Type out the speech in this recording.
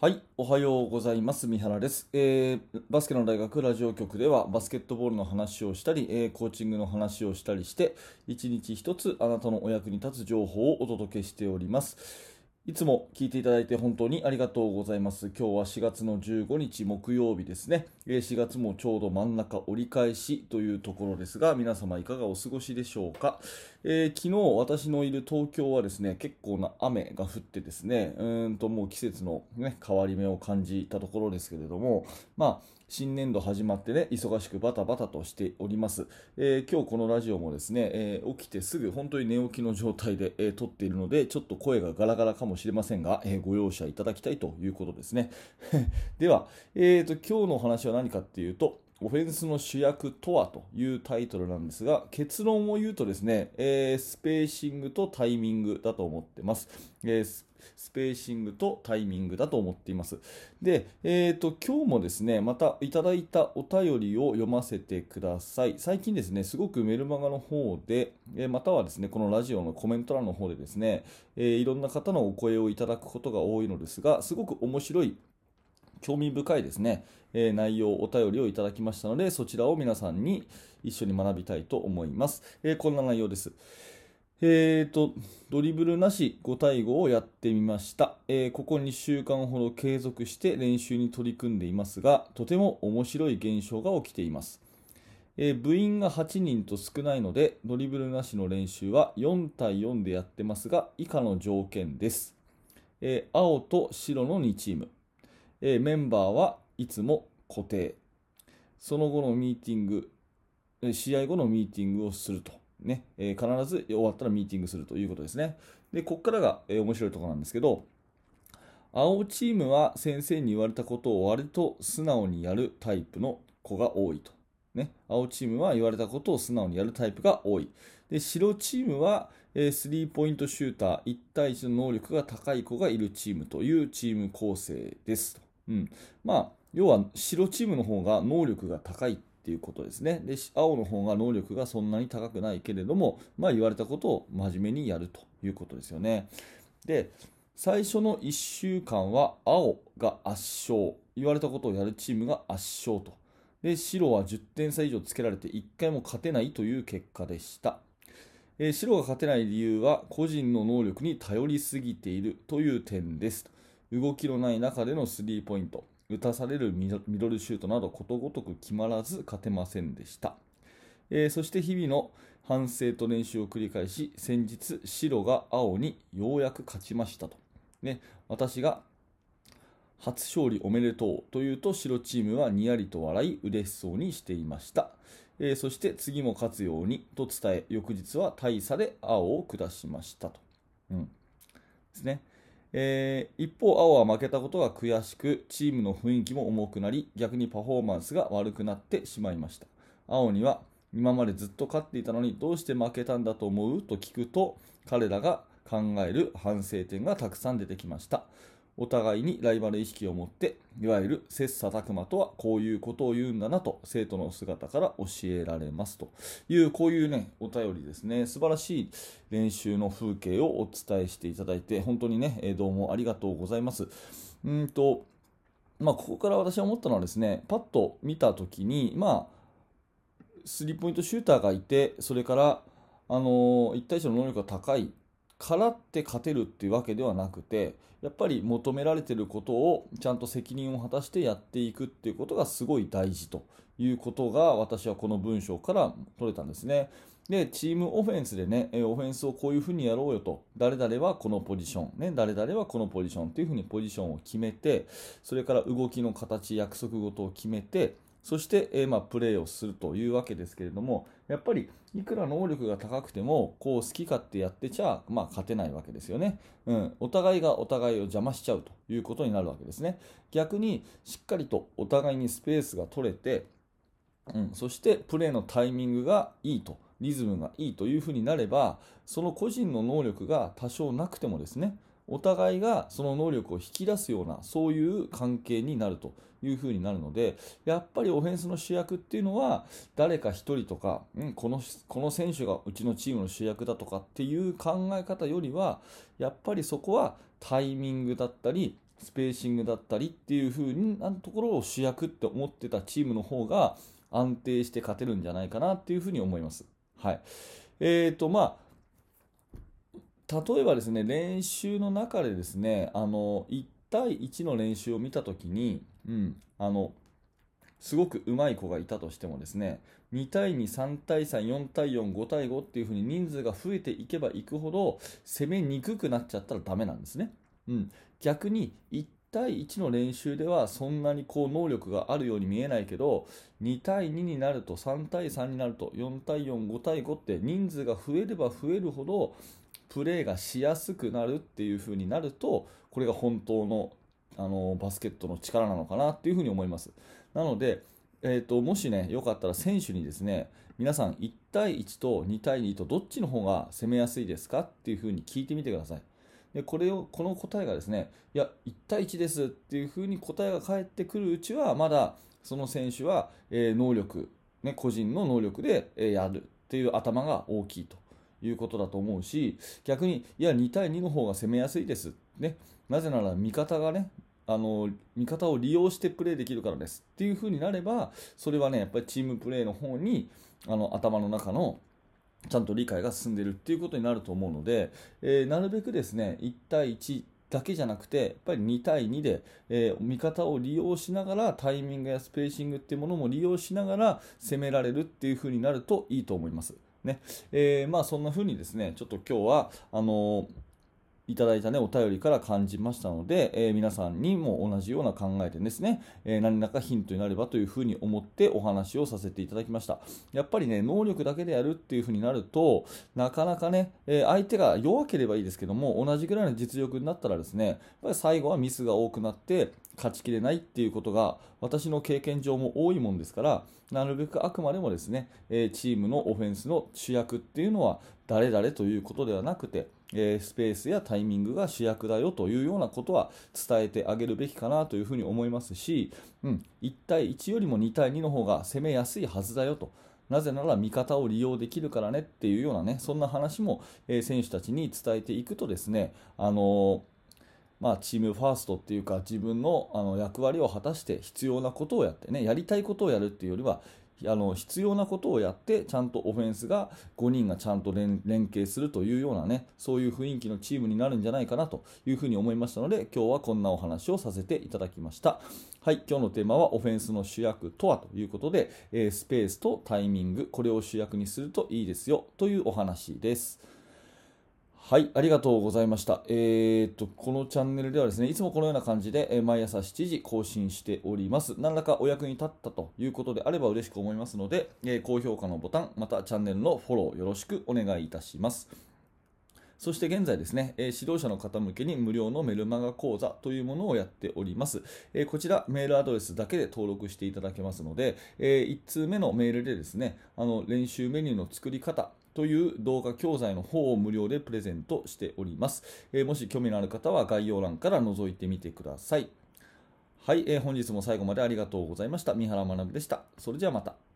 はい、おはようございます。三原です、えーバスケの大学ラジオ局ではバスケットボールの話をしたり、えーコーチングの話をしたりして、一日一つあなたのお役に立つ情報をお届けしております。いつも聞いていただいて本当にありがとうございます。今日は4月の15日木曜日ですね。4月もちょうど真ん中折り返しというところですが、皆様いかがお過ごしでしょうか。えー昨日私のいる東京はですね、結構な雨が降ってですね、うんともう季節の、ね、変わり目を感じたところですけれども、まあ、新年度始まってね、忙しくバタバタとしております。えー今日このラジオもですね、えー起きてすぐ本当に寝起きの状態で、えー撮っているので、ちょっと声がガラガラかもしれませんが、えご容赦いただきたいということですね。では、えーと、今日のお話は何かっていうと、オフェンスの主役とはというタイトルなんですが、結論を言うとですね、えースペーシングとタイミングだと思ってます。えースペーシングとタイミングだと思っています。で、えーと、今日もですね、またいただいたお便りを読ませてください。最近ですね、すごくメルマガの方で、えまたはですね、このラジオのコメント欄の方でですね、えいろんな方のお声をいただくことが多いのですが、すごく面白い興味深いですね、えー内容、お便りをいただきましたので、そちらを皆さんに一緒に学びたいと思います。えーこんな内容です。えーと、ドリブルなし5対5をやってみました、えーここ2週間ほど継続して練習に取り組んでいますが、とても面白い現象が起きています。え部員が8人と少ないので、ドリブルなしの練習は4対4でやってますが、以下の条件です。え青と白の2チーム。えーメンバーはいつも固定。その後のミーティング、試合後のミーティングをすると。ねえー必ず終わったらミーティングするということですね。で、ここからが、えー面白いところなんですけど、青チームは先生に言われたことを割と素直にやるタイプの子が多いと。ね、青チームは言われたことを素直にやるタイプが多い。で白チームは、えースリーポイントシューター1対1の能力が高い子がいるチームというチーム構成ですと。うん、まあ要は白チームの方が能力が高いっていうことですね。で青の方が能力がそんなに高くないけれども、まあ、言われたことを真面目にやるということですよね。で最初の1週間は青が圧勝。言われたことをやるチームが圧勝と。で白は10点差以上つけられて1回も勝てないという結果でした、えー白が勝てない理由は個人の能力に頼りすぎているという点です動きのない中でのスリーポイント。打たされるミドルシュートなどことごとく決まらず勝てませんでした。えーそして日々の反省と練習を繰り返し先日白が青にようやく勝ちましたと、ね、私が初勝利おめでとうというと白チームはにやりと笑い嬉しそうにしていました、えーそして次も勝つようにと伝え翌日は大差で青を下しましたと、うん。ですね。えー一方、青は負けたことが悔しく、チームの雰囲気も重くなり、逆にパフォーマンスが悪くなってしまいました。青には、今までずっと勝っていたのにどうして負けたんだと思う？と聞くと、彼らが考える反省点がたくさん出てきました。お互いにライバル意識を持って、いわゆる切磋琢磨とはこういうことを言うんだなと、生徒の姿から教えられますという、こういうね、お便りですね、素晴らしい練習の風景をお伝えしていただいて、本当にね、どうもありがとうございます。うんと、まあ、ここから私は思ったのはですね、パッと見たときに、まあ、スリーポイントシューターがいて、それから、あの1対1の能力が高いからって勝てるっていうわけではなくて、やっぱり求められてることをちゃんと責任を果たしてやっていくっていうことがすごい大事ということが私はこの文章から取れたんですね。で、チームオフェンスでね、オフェンスをこういうふうにやろうよと、誰々はこのポジション、ね、誰々はこのポジションっていうふうにポジションを決めて、それから動きの形、約束事を決めて、そして、えーまあ、プレーをするというわけですけれども、やっぱりいくら能力が高くても、こう好き勝手やってちゃ、まあ、勝てないわけですよね、うん。お互いがお互いを邪魔しちゃうということになるわけですね。逆にしっかりとお互いにスペースが取れて、うん、そしてプレーのタイミングがいいと、リズムがいいというふうになれば、その個人の能力が多少なくてもですね、お互いがその能力を引き出すような、そういう関係になるというふうになるので、やっぱりオフェンスの主役っていうのは、誰か一人とか、うん、このこの選手がうちのチームの主役だとかっていう考え方よりは、やっぱりそこはタイミングだったり、スペーシングだったりっていう風なところを主役って思ってたチームの方が安定して勝てるんじゃないかなっていうふうに思います。はい。えーと、まあ、例えばですね、練習の中でですね、あの、1対1の練習を見た時に、うん、あの、すごくうまい子がいたとしてもですね、2対2、3対3、4対4、5対5っていう風に人数が増えていけばいくほど攻めにくくなっちゃったらダメなんですね。うん、逆に1対1の練習ではそんなにこう能力があるように見えないけど2対2になると3対3になると4対4、5対5って人数が増えれば増えるほどプレーがしやすくなるっていう風になるとこれが本当のあのバスケットの力なのかなっていう風に思います。なので、えーと、もしね、よかったら選手にですね、皆さん1対1と2対2とどっちの方が攻めやすいですかっていう風に聞いてみてください。でこれをこの答えがですね、いや、1対1ですっていう風に答えが返ってくるうちは、まだその選手は、え、能力、ね、個人の能力で、え、やるっていう頭が大きいということだと思うし、逆に、いや、2対2の方が攻めやすいです。ね、なぜなら味方がね、あの味方を利用してプレーできるからですっていう風になればそれはねやっぱりチームプレーの方にあの頭の中のちゃんと理解が進んでいるっていうことになると思うので、えー、なるべくですね1対1だけじゃなくて、やっぱり2対2で、えー、味方を利用しながら、タイミングやスペーシングっていうものも利用しながら攻められるっていう風になるといいと思います。ね。えー、まあそんな風にですね、ちょっと今日は、あのーいただいた、ね、お便りから感じましたので、えー、皆さんにも同じような考えでですね、えー、何らかヒントになればというふうに思ってお話をさせていただきました。やっぱりね、能力だけでやるっていうふうになると、なかなかね、えー、相手が弱ければいいですけども、同じぐらいの実力になったらですね、やっぱり最後はミスが多くなって、勝ちきれないっていうことが私の経験上も多いもんですからなるべくあくまでもですね、えチームのオフェンスの主役っていうのは誰々ということではなくて、えスペースやタイミングが主役だよというようなことは伝えてあげるべきかなというふうに思いますし、うん、1対1よりも2対2の方が攻めやすいはずだよと。なぜなら味方を利用できるからねっていうようなね、そんな話も、選手たちに伝えていくとですね、あのーまあ、チームファーストっていうか自分のあの役割を果たして必要なことをやってねやりたいことをやるっていうよりはあの必要なことをやってちゃんとオフェンスが5人がちゃんと連携するというようなねそういう雰囲気のチームになるんじゃないかなというふうに思いましたので今日はこんなお話をさせていただきました。はい今日のテーマはオフェンスの主役とはということで、スペースとタイミングこれを主役にするといいですよというお話です。はい、ありがとうございました。えー、っと、このチャンネルではですね、いつもこのような感じで、え毎朝7時更新しております。何らかお役に立ったということであれば嬉しく思いますので、え高評価のボタン、またチャンネルのフォローよろしくお願いいたします。そして現在ですね、指導者の方向けに無料のメルマガ講座というものをやっております。こちらメールアドレスだけで登録していただけますので、え1通目のメールでですね、あの練習メニューの作り方、という動画教材の方を無料でプレゼントしております。え、もし興味のある方は概要欄から覗いてみてください。はい、えー、本日も最後までありがとうございました。三原学でした。それではまた。